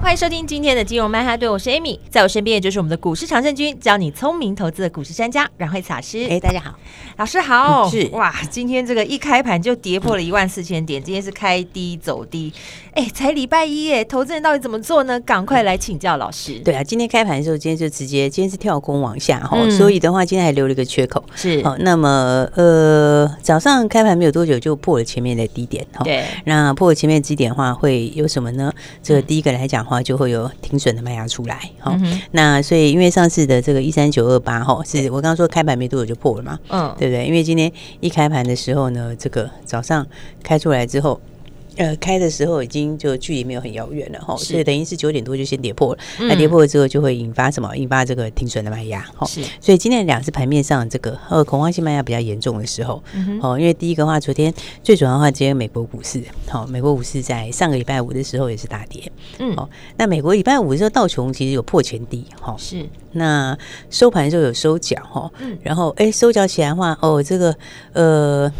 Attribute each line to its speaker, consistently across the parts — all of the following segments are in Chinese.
Speaker 1: 欢迎收听今天的金融曼哈顿，我是 Amy，在我身边也就是我们的股市常胜军，教你聪明投资的股市专家阮慧慈老师。
Speaker 2: 哎，大家好，
Speaker 1: 老师好。
Speaker 2: 嗯、是
Speaker 1: 哇，今天这个一开盘就跌破了一万四千点，今天是开低走低。哎，才礼拜一哎，投资人到底怎么做呢？赶快来请教老师。
Speaker 2: 对啊，今天开盘的时候，今天就直接今天是跳空往下哈、嗯，所以的话今天还留了一个缺口。
Speaker 1: 是
Speaker 2: 好，那么呃早上开盘没有多久就破了前面的低点哈。对，那破了前面的低点的话会有什么呢？这个第一个来讲的话就会有。停损的卖压出来，哈、嗯，那所以因为上次的这个一三九二八，哈，是我刚刚说开盘没多久就破了嘛，嗯，对不对？因为今天一开盘的时候呢，这个早上开出来之后。呃，开的时候已经就距离没有很遥远了哈，所以等于是九点多就先跌破了。那、嗯、跌破了之后就会引发什么？引发这个停损的卖压哈。是，所以今天两次盘面上这个呃恐慌性卖压比较严重的时候，哦、嗯，因为第一个话，昨天最主要的话，今天美国股市好，美国股市在上个礼拜五的时候也是大跌，嗯，哦，那美国礼拜五的时候道琼其实有破前低哈，是，那收盘的时候有收脚哈，嗯，然后哎收脚起来的话，哦，这个呃。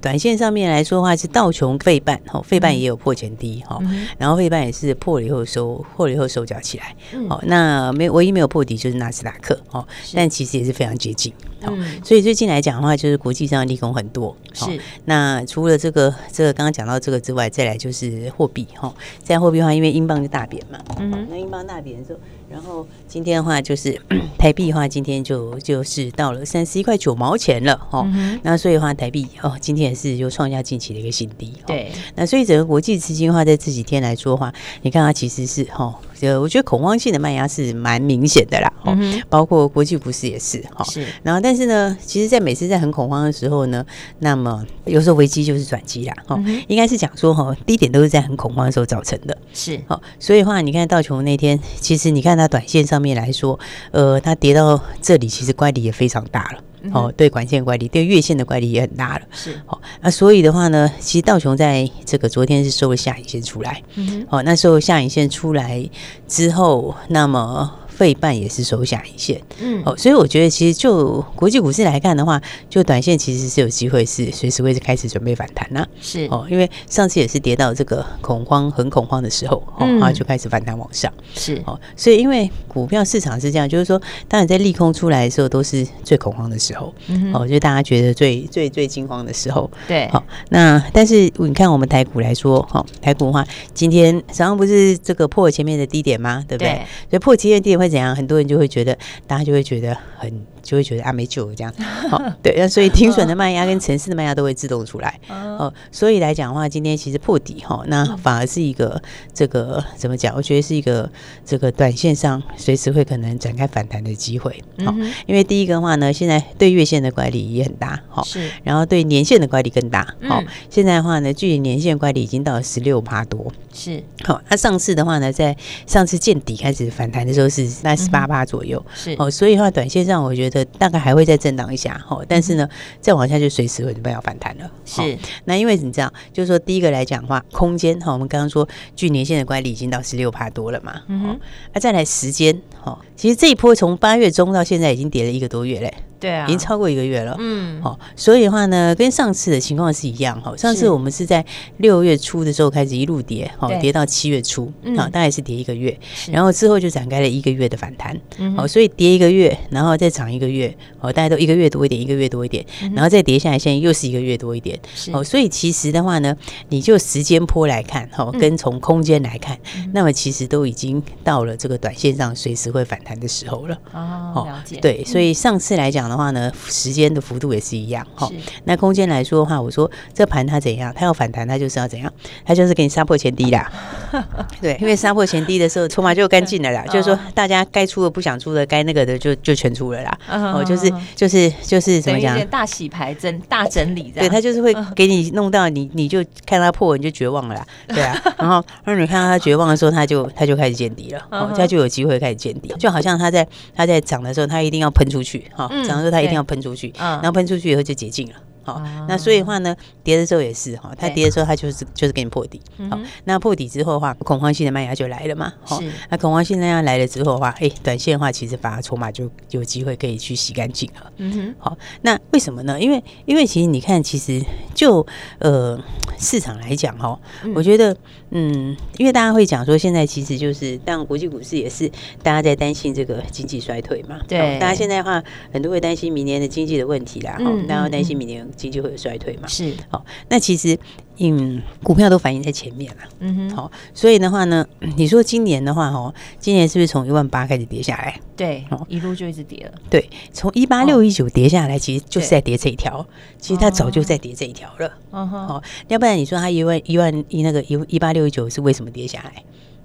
Speaker 2: 短线上面来说的话，是道琼费半，哈，费半也有破前低，哈、嗯，然后费半也是破了以后收，破了以后收脚起来，好、嗯，那没唯一没有破底就是纳斯达克，哈，但其实也是非常接近，好、嗯，所以最近来讲的话，就是国际上利空很多，是，那除了这个这个刚刚讲到这个之外，再来就是货币，哈，在货币的话，因为英镑就大贬嘛，嗯，那英镑大贬的时候。然后今天的话就是 台币的话，今天就就是到了三十一块九毛钱了哈、嗯。那所以的话，台币哦，今天也是又创下近期的一个新低。对，那所以整个国际资金的话，在这几天来说的话，你看它其实是哈。哦就我觉得恐慌性的卖压是蛮明显的啦，哦、嗯，包括国际股市也是哈。是，然后但是呢，其实，在每次在很恐慌的时候呢，那么有时候危机就是转机啦，哈、嗯，应该是讲说哈，低点都是在很恐慌的时候造成的。是，好，所以的话，你看道琼那天，其实你看它短线上面来说，呃，它跌到这里，其实乖离也非常大了。哦，对，短线乖离，对月线的乖离也很大了。是，哦，那所以的话呢，其实道琼在这个昨天是收了下影线出来。嗯，哦，那收了下影线出来之后，那么。费半也是收下一线，嗯，哦，所以我觉得其实就国际股市来看的话，就短线其实是有机会是随时会开始准备反弹呐，是。哦，因为上次也是跌到这个恐慌很恐慌的时候，哦，然后就开始反弹往上，是。哦，所以因为股票市场是这样，就是说，当你在利空出来的时候，都是最恐慌的时候，嗯，哦，就大家觉得最最最惊慌的时候，对，好，那但是你看我们台股来说，哈，台股的话，今天早上不是这个破前面的低点吗？对不对？所以破前面低点会。怎样？很多人就会觉得，大家就会觉得很。就会觉得啊没救了这样，好对，那所以停损的卖压跟城市的卖压都会自动出来，哦，所以来讲的话，今天其实破底哈，那反而是一个这个怎么讲？我觉得是一个这个短线上随时会可能展开反弹的机会，好，因为第一个的话呢，现在对月线的乖离也很大，好，是，然后对年线的乖离更大，好，现在的话呢，距离年线乖离已经到了十六趴多，是，好，那上次的话呢，在上次见底开始反弹的时候是在十八趴左右，是，哦，所以的话，短线上我觉得。大概还会再震荡一下哈，但是呢，再往下就随时会准备要反弹了。是，那因为你知道，就是说第一个来讲的话，空间哈，我们刚刚说距年线的乖离已经到十六趴多了嘛。嗯哼，那再来时间哈，其实这一波从八月中到现在已经跌了一个多月嘞。对啊，已经超过一个月了。嗯，好，所以的话呢，跟上次的情况是一样哈。上次我们是在六月初的时候开始一路跌，好，跌到七月初，好，大概是跌一个月，然后之后就展开了一个月的反弹。好，所以跌一个月，然后再涨一个月，哦，大家都一个月多一点，一个月多一点，然后再跌下来，现在又是一个月多一点。哦，所以其实的话呢，你就时间坡来看，哈，跟从空间来看，那么其实都已经到了这个短线上随时会反弹的时候了。哦，了解。对，所以上次来讲。的话呢，时间的幅度也是一样哈。那空间来说的话，我说这盘它怎样？它要反弹，它就是要怎样？它就是给你杀破前低啦。对，因为杀破前低的时候，筹码就干净了啦。就是说，大家该出的不想出的，该那个的就就全出了啦。哦，就是就是就是怎么讲？
Speaker 1: 大洗牌整大整理这样。
Speaker 2: 对，他就是会给你弄到你，你就看它破，你就绝望了啦。对啊，然后让你看到它绝望的时候，它就它就开始见底了。哦，它就有机会开始见底，就好像它在它在涨的时候，它一定要喷出去哈。涨的时候它一定要喷出去，然后喷出去以后就解禁了。好，那所以的话呢，跌的时候也是哈，它跌的时候它就是就是给你破底。好，那破底之后的话，恐慌性的卖压就来了嘛。好，那恐慌性的卖压来了之后的话，哎，短线的话其实反而筹码就有机会可以去洗干净了。嗯哼。好，那为什么呢？因为因为其实你看，其实就呃市场来讲哈，我觉得嗯，因为大家会讲说，现在其实就是当国际股市也是大家在担心这个经济衰退嘛。对。大家现在的话，很多会担心明年的经济的问题啦。嗯。大家会担心明年。经济会有衰退嘛？是，好，那其实，嗯，股票都反映在前面了，嗯哼，好，所以的话呢，你说今年的话，哦，今年是不是从一万八开始跌下来？
Speaker 1: 对，哦，一路就一直跌了。
Speaker 2: 对，从一八六一九跌下来，其实就是在跌这一条，其实它早就在跌这一条了。嗯哼，好，要不然你说它一万一万一那个一一八六一九是为什么跌下来？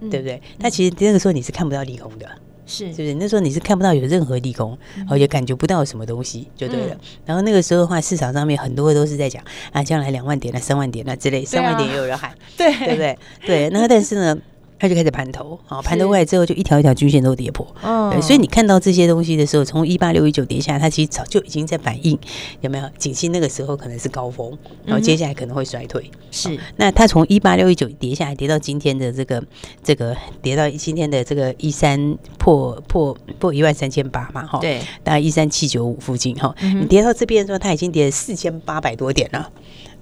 Speaker 2: 对不对？它其实那个时候你是看不到利空的。是，是不是那时候你是看不到有任何利空，哦，也感觉不到什么东西，就对了。嗯、然后那个时候的话，市场上面很多都是在讲啊，将来两万点了、三万点了之类，三万点也有人喊，对，对不对？对，那但是呢？它就开始盘头，好，盘头过来之后，就一条一条均线都跌破。哦，所以你看到这些东西的时候，从一八六一九跌下来，它其实早就已经在反映有没有？景气那个时候可能是高峰，然后接下来可能会衰退。是，那它从一八六一九跌下来，跌到今天的这个这个跌到今天的这个一三破破破一万三千八嘛，哈，对，大概一三七九五附近哈，你跌到这边的时候，它已经跌了四千八百多点了。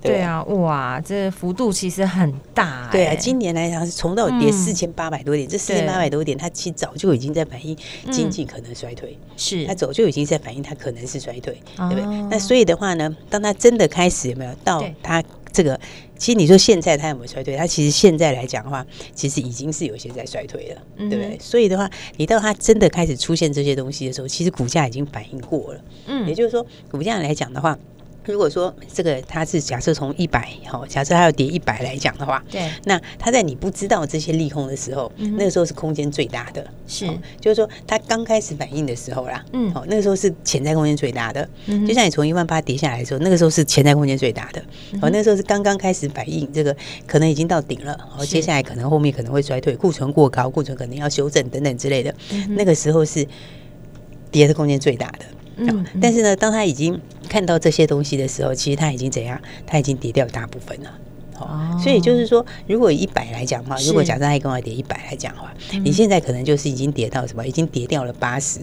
Speaker 1: 对啊，哇，这幅度其实很大。
Speaker 2: 对啊，今年来讲是从到跌四千八百多点，这四千八百多点，它其实早就已经在反映经济可能衰退。是，它早就已经在反映它可能是衰退，对不对？那所以的话呢，当它真的开始有没有到它这个，其实你说现在它有没有衰退？它其实现在来讲的话，其实已经是有些在衰退了，对不对？所以的话，你到它真的开始出现这些东西的时候，其实股价已经反应过了。嗯，也就是说，股价来讲的话。如果说这个它是假设从一百好，假设它要跌一百来讲的话，对，那它在你不知道这些利空的时候，那个时候是空间最大的，是，就是说它刚开始反应的时候啦，嗯，好，那个时候是潜在空间最大的，嗯，就像你从一万八跌下来的时候，那个时候是潜在空间最大的，哦，那个时候是刚刚开始反应，这个可能已经到顶了，好，接下来可能后面可能会衰退，库存过高，库存可能要修正等等之类的，那个时候是跌的空间最大的。嗯，但是呢，当他已经看到这些东西的时候，其实他已经怎样？他已经跌掉大部分了。哦，所以就是说，如果一百来讲的话，如果假设他一共要跌一百来讲的话，你现在可能就是已经跌到什么？已经跌掉了八十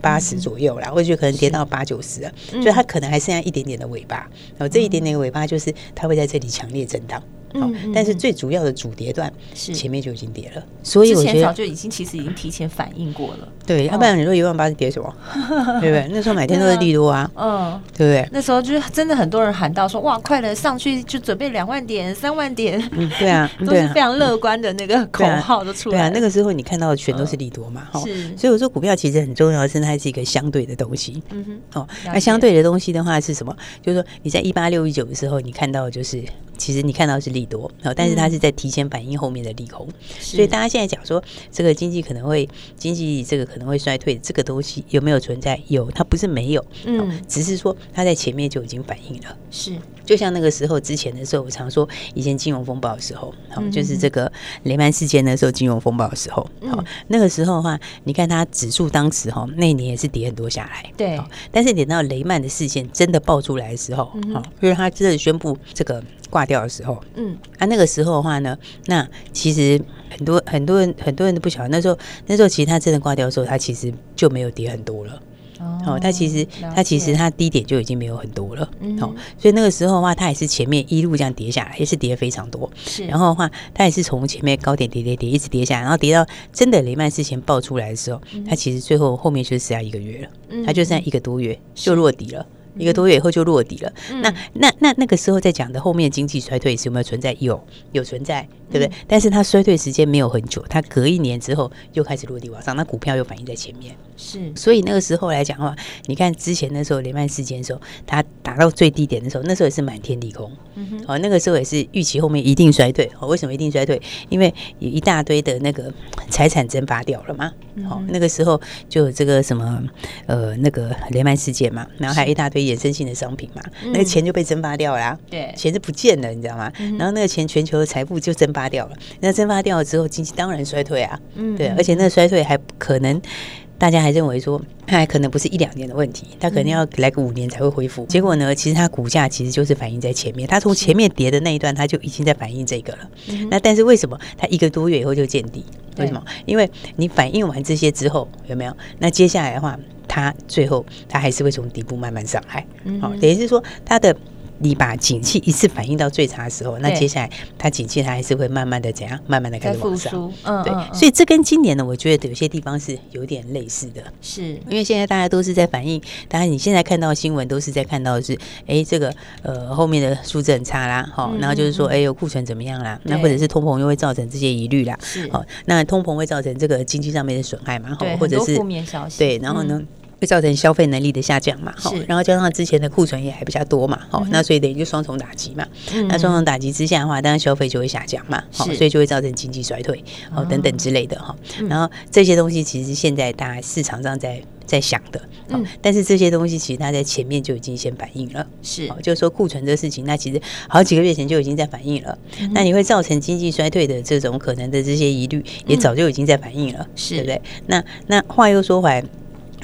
Speaker 2: 八十左右了，或者可能跌到八九十了，所以它可能还剩下一点点的尾巴。然后这一点点尾巴就是它会在这里强烈震荡。好，但是最主要的主跌段是前面就已经跌了，所以我觉得早
Speaker 1: 就已经其实已经提前反应过了。
Speaker 2: 对，要不然你说一万八是跌什么？对不对？那时候每天都是利多啊，嗯，对不对？
Speaker 1: 那时候就是真的很多人喊到说哇，快了，上去就准备两万点、三万点，嗯，对啊，都是非常乐观的那个口号都出来。
Speaker 2: 对啊，那个时候你看到的全都是利多嘛，是。所以我说股票其实很重要的是它是一个相对的东西，嗯哼，哦，那相对的东西的话是什么？就是说你在一八六一九的时候，你看到的就是。其实你看到是利多，但是它是在提前反映后面的利空，所以大家现在讲说这个经济可能会经济这个可能会衰退，这个东西有没有存在？有，它不是没有，嗯，只是说它在前面就已经反映了。是，就像那个时候之前的时候，我常说以前金融风暴的时候，好，就是这个雷曼事件的时候，金融风暴的时候，好，那个时候的话，你看它指数当时哈那一年也是跌很多下来，对，但是等到雷曼的事件真的爆出来的时候，好，因为他真的宣布这个。挂掉的时候，嗯，啊，那个时候的话呢，那其实很多很多人很多人都不晓得，那时候那时候其实他真的挂掉的时候，他其实就没有跌很多了，哦，他其实他其实他低点就已经没有很多了，嗯，哦，所以那个时候的话，他也是前面一路这样跌下来，也是跌非常多，是，然后的话，他也是从前面高点跌跌跌一直跌下来，然后跌到真的雷曼之前爆出来的时候，他其实最后后面就剩下一个月了，他就剩下一个多月就落底了。一个多月以后就落底了。嗯、那那那那个时候在讲的后面经济衰退是有没有存在？有，有存在，对不对？嗯、但是它衰退时间没有很久，它隔一年之后又开始落地往上，那股票又反映在前面。
Speaker 1: 是，
Speaker 2: 所以那个时候来讲的话，你看之前那时候雷曼事件的时候，它达到最低点的时候，那时候也是满天利空。嗯哼，哦，那个时候也是预期后面一定衰退。哦，为什么一定衰退？因为有一大堆的那个财产蒸发掉了嘛。嗯、哦，那个时候就有这个什么呃那个雷曼事件嘛，然后还有一大堆衍生性的商品嘛，那个钱就被蒸发掉了、啊。对、嗯，钱是不见了，你知道吗？嗯、然后那个钱全球的财富就蒸发掉了。那蒸发掉了之后，经济当然衰退啊。嗯，对，而且那个衰退还可能。大家还认为说，它还可能不是一两年的问题，它可能要来个五年才会恢复。结果呢，其实它股价其实就是反映在前面，它从前面跌的那一段，它就已经在反映这个了。那但是为什么它一个多月以后就见底？为什么？因为你反映完这些之后，有没有？那接下来的话，它最后它还是会从底部慢慢上来。好，等于是说它的。你把景气一次反映到最差的时候，那接下来它景气它还是会慢慢的怎样，慢慢的开始往上。嗯，对，所以这跟今年呢，我觉得有些地方是有点类似的。是因为现在大家都是在反映，当然你现在看到新闻都是在看到的是，哎，这个呃后面的数字很差啦，好，然后就是说，哎，有库存怎么样啦？那或者是通膨又会造成这些疑虑啦，是，好，那通膨会造成这个经济上面的损害嘛？好，或者是负面消息，对，然后呢？会造成消费能力的下降嘛？哈，然后加上之前的库存也还比较多嘛？好，那所以等于就双重打击嘛。那双重打击之下的话，当然消费就会下降嘛。好，所以就会造成经济衰退哦等等之类的哈。然后这些东西其实现在大家市场上在在想的，嗯，但是这些东西其实它在前面就已经先反映了。是，就是说库存这个事情，那其实好几个月前就已经在反映了。那你会造成经济衰退的这种可能的这些疑虑，也早就已经在反映了，是对不对？那那话又说回来。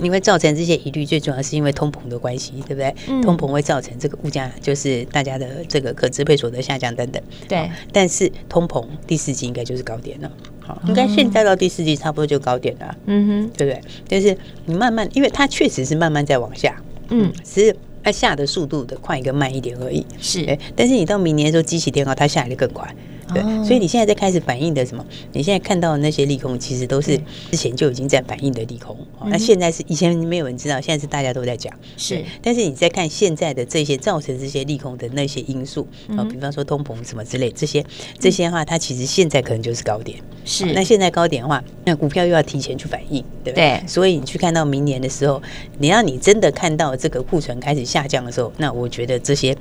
Speaker 2: 你会造成这些疑虑，最重要是因为通膨的关系，对不对？嗯、通膨会造成这个物价，就是大家的这个可支配所得下降等等。对，但是通膨第四季应该就是高点了，好，应该现在到第四季差不多就高点了，嗯哼，对不对？但是你慢慢，因为它确实是慢慢在往下，嗯，只是它下的速度的快跟慢一点而已，是。但是你到明年的时候，机器电高，它下来的更快。对，所以你现在在开始反映的什么？你现在看到的那些利空，其实都是之前就已经在反映的利空。那现在是以前没有人知道，现在是大家都在讲。是，但是你在看现在的这些造成这些利空的那些因素啊，比方说通膨什么之类，这些这些的话，它其实现在可能就是高点。是，那现在高点的话，那股票又要提前去反应，对不对？所以你去看到明年的时候，你要你真的看到这个库存开始下降的时候，那我觉得这些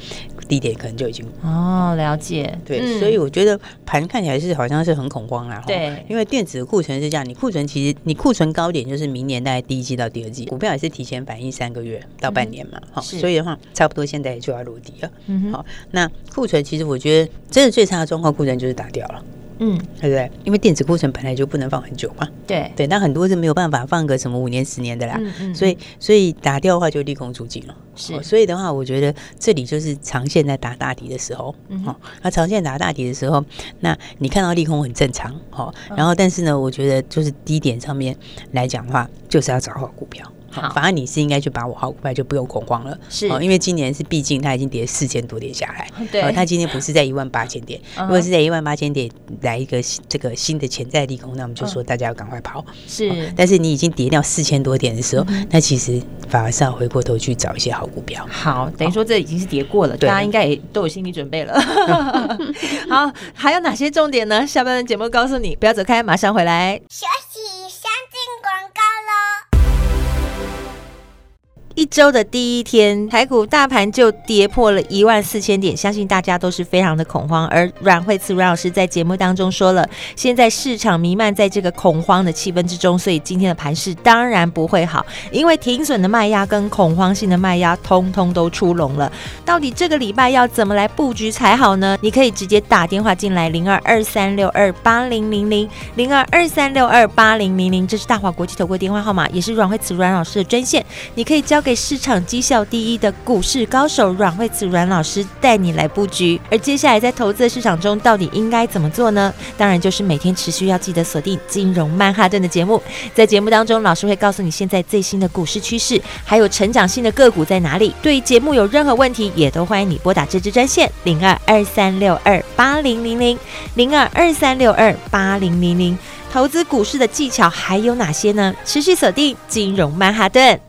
Speaker 2: 低点可能就已经
Speaker 1: 哦，了解。
Speaker 2: 对，所以我觉得。盘看起来是好像是很恐慌啦，对，因为电子的库存是这样，你库存其实你库存高点就是明年大概第一季到第二季，股票也是提前反应三个月到半年嘛，好，所以的话差不多现在就要落地了，嗯，好，那库存其实我觉得真的最差的状况，库存就是打掉了。嗯，对不对？因为电子库存本来就不能放很久嘛。对对，那很多是没有办法放个什么五年、十年的啦。嗯嗯。所以所以打掉的话就利空出尽了。是。所以的话，我觉得这里就是长线在打大底的时候。嗯。好，那长线打大底的时候，那你看到利空很正常。好，然后但是呢，我觉得就是低点上面来讲的话，就是要找好股票。好，反而你是应该去把握好股票，就不用恐慌了。是，因为今年是毕竟它已经跌四千多点下来，对，它今天不是在一万八千点，如果是在一万八千点来一个这个新的潜在利空，那我们就说大家要赶快跑。是，但是你已经跌掉四千多点的时候，那其实反而是要回过头去找一些好股票。
Speaker 1: 好，等于说这已经是跌过了，大家应该也都有心理准备了。好，还有哪些重点呢？下半段节目告诉你，不要走开，马上回来。一周的第一天，台股大盘就跌破了一万四千点，相信大家都是非常的恐慌。而阮慧慈阮老师在节目当中说了，现在市场弥漫在这个恐慌的气氛之中，所以今天的盘势当然不会好，因为停损的卖压跟恐慌性的卖压通通都出笼了。到底这个礼拜要怎么来布局才好呢？你可以直接打电话进来零二二三六二八零零零零二二三六二八零零零，这是大华国际投顾电话号码，也是阮慧慈阮老师的专线，你可以交给。被市场绩效第一的股市高手阮慧慈阮老师带你来布局，而接下来在投资的市场中，到底应该怎么做呢？当然就是每天持续要记得锁定金融曼哈顿的节目，在节目当中，老师会告诉你现在最新的股市趋势，还有成长性的个股在哪里。对节目有任何问题，也都欢迎你拨打这支专线零二二三六二八零零零零二二三六二八零零零。投资股市的技巧还有哪些呢？持续锁定金融曼哈顿。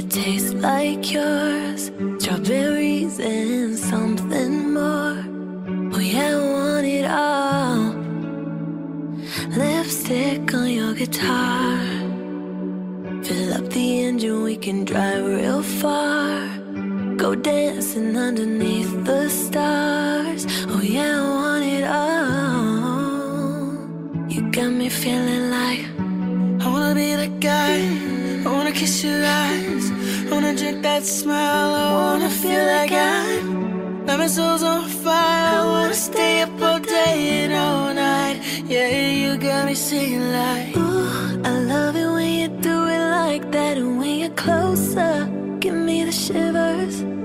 Speaker 3: it
Speaker 4: tastes like yours. Strawberries and something more. Oh, yeah, I want it all. Lipstick on your guitar. Fill up the engine, we can drive real far. Go dancing underneath the stars. Oh, yeah, I want it all. You got me feeling like
Speaker 3: I wanna be that guy. I wanna kiss your eyes wanna drink that smile. I wanna feel like I'm. Now my soul's on fire. I wanna stay up all day and all night. Yeah, you got me singing like.
Speaker 4: Ooh, I love it when you do it like that, and when you're closer, give me the shivers.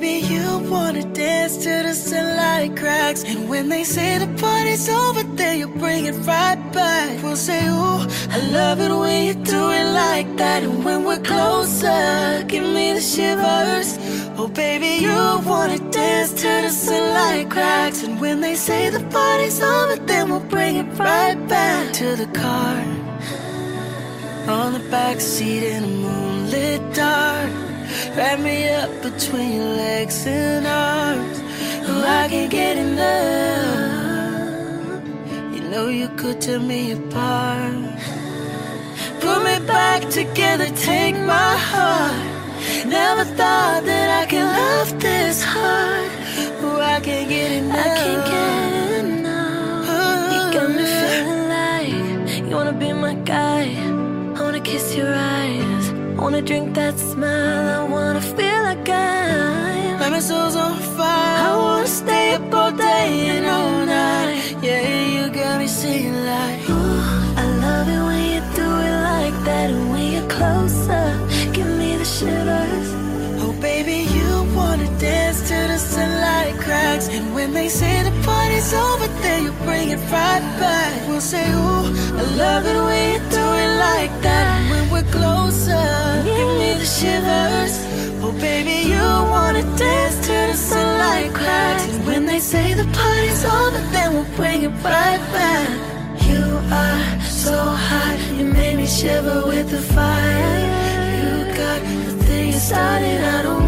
Speaker 3: Baby, you wanna dance to the sunlight cracks. And when they say the party's over, then you bring it right back. We'll say, Ooh, I love it when you do it like that. And when we're closer, give me the shivers. Oh, baby, you wanna dance to the sunlight cracks. And when they say the party's over, then we'll bring it right back to the car. On the back seat in a moonlit dark. Wrap me up between your legs and arms. Oh, I can't get enough. You know you could tear me apart. Put me back together, take my heart. Never thought that I could love this hard. Oh, I can't get enough. I can't get enough. You got me feeling like you wanna be my guy I wanna kiss your eyes. I wanna drink that smile. I wanna feel like I'm. My soul's on fire. I wanna stay up all day and all night. Yeah, you got me singing like. Ooh, I love it when you do it like that. And when you're closer, give me the shivers. Oh, baby, you wanna dance till the sunlight cracks. And when they say the party's over, then you bring it right back. We'll say, Ooh, I love it when you do it like that When we're closer. Give me the shivers. Oh, baby, you wanna dance till the sunlight cracks. And when they say the party's over, then we'll bring it right back. You are so hot, you made me shiver with the fire. You got the thing started, I don't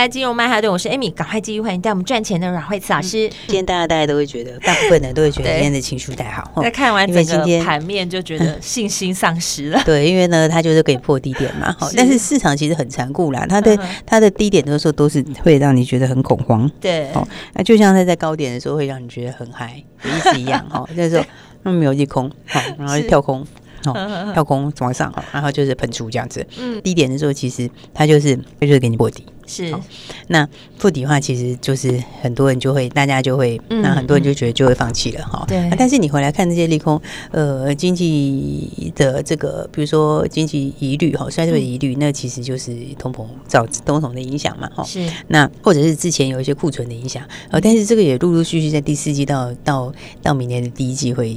Speaker 1: 来，金融曼哈顿，我是 Amy，赶快继续欢迎带我们赚钱的阮慧慈老师。
Speaker 2: 今天大家大家都会觉得，大部分人都会觉得今天的情绪太好。
Speaker 1: 那看完整个盘面就觉得 信心丧失了。
Speaker 2: 对，因为呢，它就是可以破低点嘛。好，但是市场其实很残酷啦，它的它的低点的时候都是会让你觉得很恐慌。
Speaker 1: 对，
Speaker 2: 哦，那就像它在高点的时候会让你觉得很嗨，意思一样。哈，那时候那么没有利空，好，然后就跳空。哦，跳空往上，然后就是喷出这样子。嗯，低点的时候，其实它就是就是给你破底。
Speaker 1: 是，
Speaker 2: 那破底的话，其实就是很多人就会，大家就会，那很多人就觉得就会放弃了哈。对。但是你回来看这些利空，呃，经济的这个，比如说经济疑虑哈，衰退的疑虑，那其实就是通膨造通膨的影响嘛哈。是。那或者是之前有一些库存的影响，呃，但是这个也陆陆续续在第四季到到到明年的第一季会。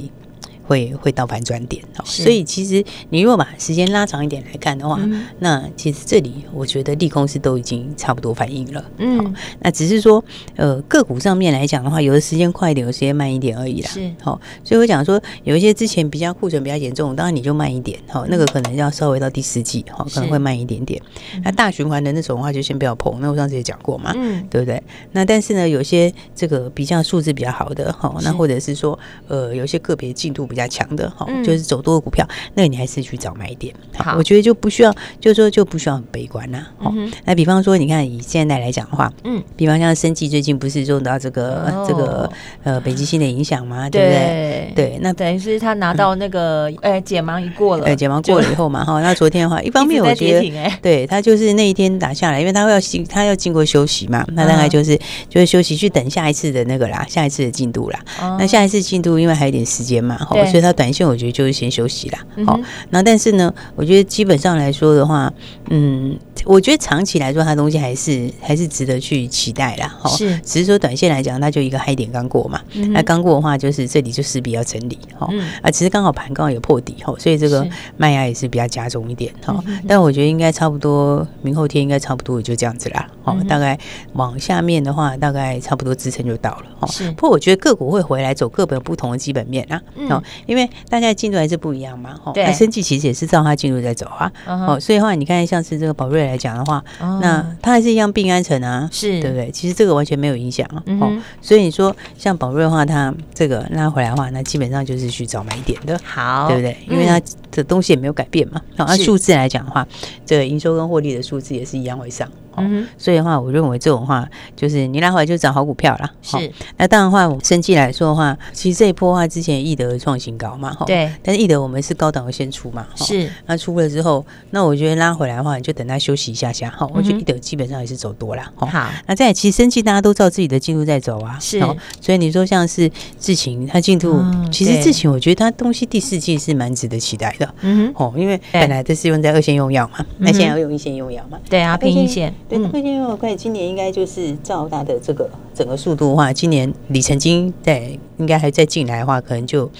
Speaker 2: 会会到反转点，所以其实你如果把时间拉长一点来看的话，嗯、那其实这里我觉得利空是都已经差不多反应了，嗯，那只是说呃个股上面来讲的话，有的时间快一点，有的时间慢一点而已啦，是。好，所以我讲说有一些之前比较库存比较严重，当然你就慢一点，好，那个可能要稍微到第四季，好，可能会慢一点点，那大循环的那种的话就先不要碰，那我上次也讲过嘛，嗯，对不对？那但是呢，有些这个比较数字比较好的，好，那或者是说呃有些个别进度比较强的哈，就是走多的股票，那你还是去找买点。好，我觉得就不需要，就是说就不需要很悲观呐。好，那比方说，你看以现在来讲的话，嗯，比方像生技最近不是受到这个这个呃北极星的影响吗？对不对？对，那
Speaker 1: 等于是他拿到那个呃解盲一过了，
Speaker 2: 解盲过了以后嘛哈。那昨天的话，一方面我觉得，对他就是那一天打下来，因为他要经他要经过休息嘛，那大概就是就是休息去等下一次的那个啦，下一次的进度啦。那下一次进度因为还有点时间嘛，哈，所以他短。短线我觉得就是先休息啦，好，那但是呢，我觉得基本上来说的话，嗯，我觉得长期来说，它东西还是还是值得去期待啦，哈，是，只是说短线来讲，它就一个嗨点刚过嘛，那刚过的话，就是这里就势必要整理，哈，啊，其实刚好盘刚好有破底，哈，所以这个卖压也是比较加重一点，哈，但我觉得应该差不多，明后天应该差不多也就这样子啦，好，大概往下面的话，大概差不多支撑就到了，哈，是，不过我觉得个股会回来走各本不同的基本面啊，哦，因为。大家进度还是不一样嘛，哈。对。那生技其实也是照它进度在走啊，哦，所以的话，你看像是这个宝瑞来讲的话，那它还是一样病安城啊，是对不对？其实这个完全没有影响啊，哦。所以你说像宝瑞的话，它这个拉回来的话，那基本上就是去找买点的，好，对不对？因为它的东西也没有改变嘛，然后按数字来讲的话，这个营收跟获利的数字也是一样会上。嗯，所以的话，我认为这种话就是你拉回来就找好股票啦。是，那当然话，我生技来说的话，其实这一波的话，之前易德创新高嘛，哈。对。但是易德我们是高档的先出嘛，是。那出了之后，那我觉得拉回来的话，你就等它休息一下下，哈。我觉得易德基本上也是走多了，好。那在其实生技大家都知道自己的进度在走啊，是。所以你说像是智勤，它进度其实智勤，我觉得它东西第四季是蛮值得期待的，嗯哼。哦，因为本来这是用在二线用药嘛，那现在要用一线用药嘛，对啊，拼一线。对，会因为我看今年应该就是照它的这个整个速度的话，今年里程金在应该还在进来的话，可能就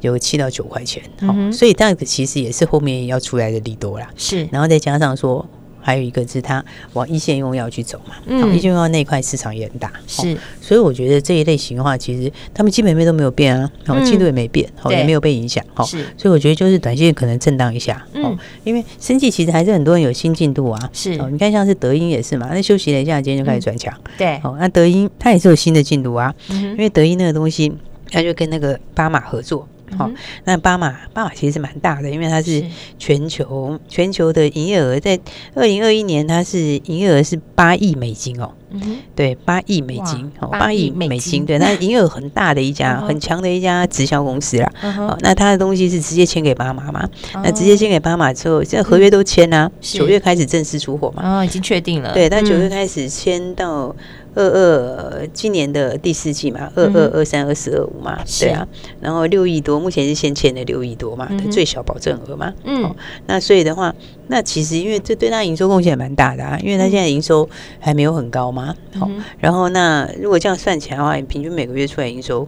Speaker 2: 有七到九块钱，好，所以这样子其实也是后面要出来的利多啦，是，然后再加上说。还有一个是它往一线用药去走嘛，嗯，一线用药那块市场也很大，是，所以我觉得这一类型的话，其实他们基本面都没有变啊，然后进度也没变，哦，也没有被影响，哦，是，所以我觉得就是短线可能震荡一下，嗯，因为生计其实还是很多人有新进度啊，是，哦你看像是德英也是嘛，那休息了一下，今天就开始转强，对，哦，那德英它也是有新的进度啊，因为德英那个东西，它就跟那个巴马合作。好，那巴马巴马其实是蛮大的，因为它是全球是全球的营业额，在二零二一年它是营业额是八亿美金哦，嗯、对，八亿美金，哦，八亿美金，对，那营业额很大的一家，很强的一家直销公司啦。嗯、哼那他的东西是直接签给巴马嘛？那直接签给巴马之后，现在合约都签啦，九、嗯、月开始正式出货嘛？
Speaker 1: 哦，已经确定了。
Speaker 2: 对，但九月开始签到。二二今年的第四季嘛，二二二三二四二五嘛，对啊，然后六亿多，目前是先签的六亿多嘛，最小保证额嘛，嗯，那所以的话，那其实因为这对他营收贡献也蛮大的啊，因为他现在营收还没有很高嘛，好，然后那如果这样算起来的话，平均每个月出来营收，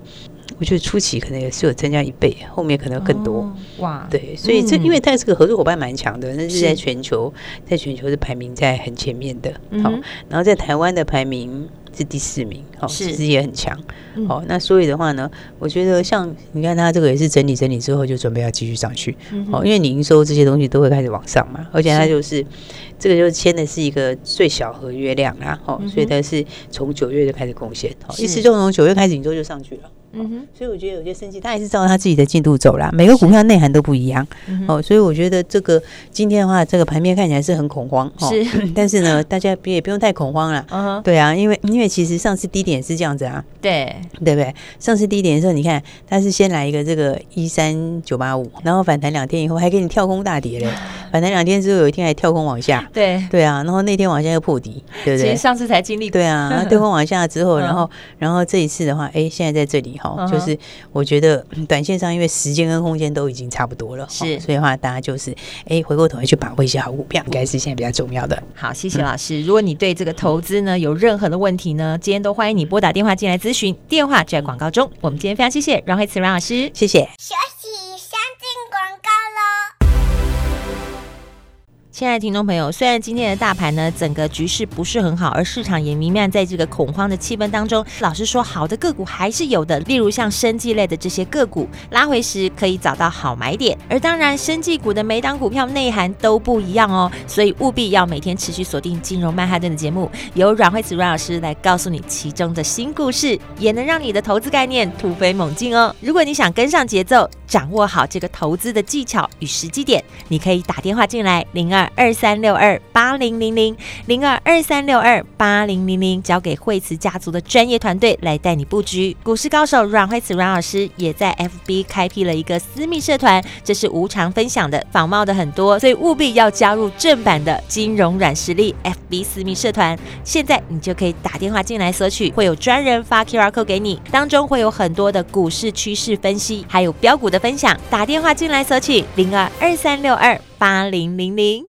Speaker 2: 我觉得初期可能也是有增加一倍，后面可能更多，哇，对，所以这因为他这个合作伙伴蛮强的，那是在全球，在全球是排名在很前面的，好，然后在台湾的排名。是第四名，哦，其实也很强。哦，那所以的话呢，我觉得像你看它这个也是整理整理之后就准备要继续上去。哦，因为你营收这些东西都会开始往上嘛，而且它就是这个就是签的是一个最小合约量啊，哦，所以它是从九月就开始贡献，哦，意思就从九月开始营收就上去了。嗯哼，所以我觉得有些生气，他还是照他自己的进度走啦。每个股票内涵都不一样，哦，所以我觉得这个今天的话，这个盘面看起来是很恐慌，是，但是呢，大家别也不用太恐慌了。嗯，对啊，因为因为其实上次低点是这样子啊，对对不对？上次低点的时候，你看它是先来一个这个一三九八五，然后反弹两天以后还给你跳空大跌嘞，反弹两天之后有一天还跳空往下，对对啊，然后那天往下又破底，对不对？其实上次才经历过，对啊，跳空往下之后，然后然后这一次的话，哎，现在在这里。好，就是我觉得短线上，因为时间跟空间都已经差不多了，是，所以的话大家就是哎，回过头来去把握一些好股票，应该是现在比较重要的。好，谢谢老师。如果你对这个投资呢有任何的问题呢，今天都欢迎你拨打电话进来咨询，电话就在广告中。我们今天非常谢谢阮慧慈阮老师，谢谢。亲爱的听众朋友，虽然今天的大盘呢，整个局势不是很好，而市场也弥漫在这个恐慌的气氛当中。老实说，好的个股还是有的，例如像生技类的这些个股，拉回时可以找到好买点。而当然，生技股的每档股票内涵都不一样哦，所以务必要每天持续锁定《金融曼哈顿》的节目，由阮慧慈阮老师来告诉你其中的新故事，也能让你的投资概念突飞猛进哦。如果你想跟上节奏，掌握好这个投资的技巧与时机点，你可以打电话进来零二二三六二八零零零零二二三六二八零零零，交给惠慈家族的专业团队来带你布局。股市高手阮惠慈阮老师也在 FB 开辟了一个私密社团，这是无偿分享的，仿冒的很多，所以务必要加入正版的金融软实力 FB 私密社团。现在你就可以打电话进来索取，会有专人发 QR code 给你，当中会有很多的股市趋势分析，还有标股的。分享，打电话进来索取零二二三六二八零零零。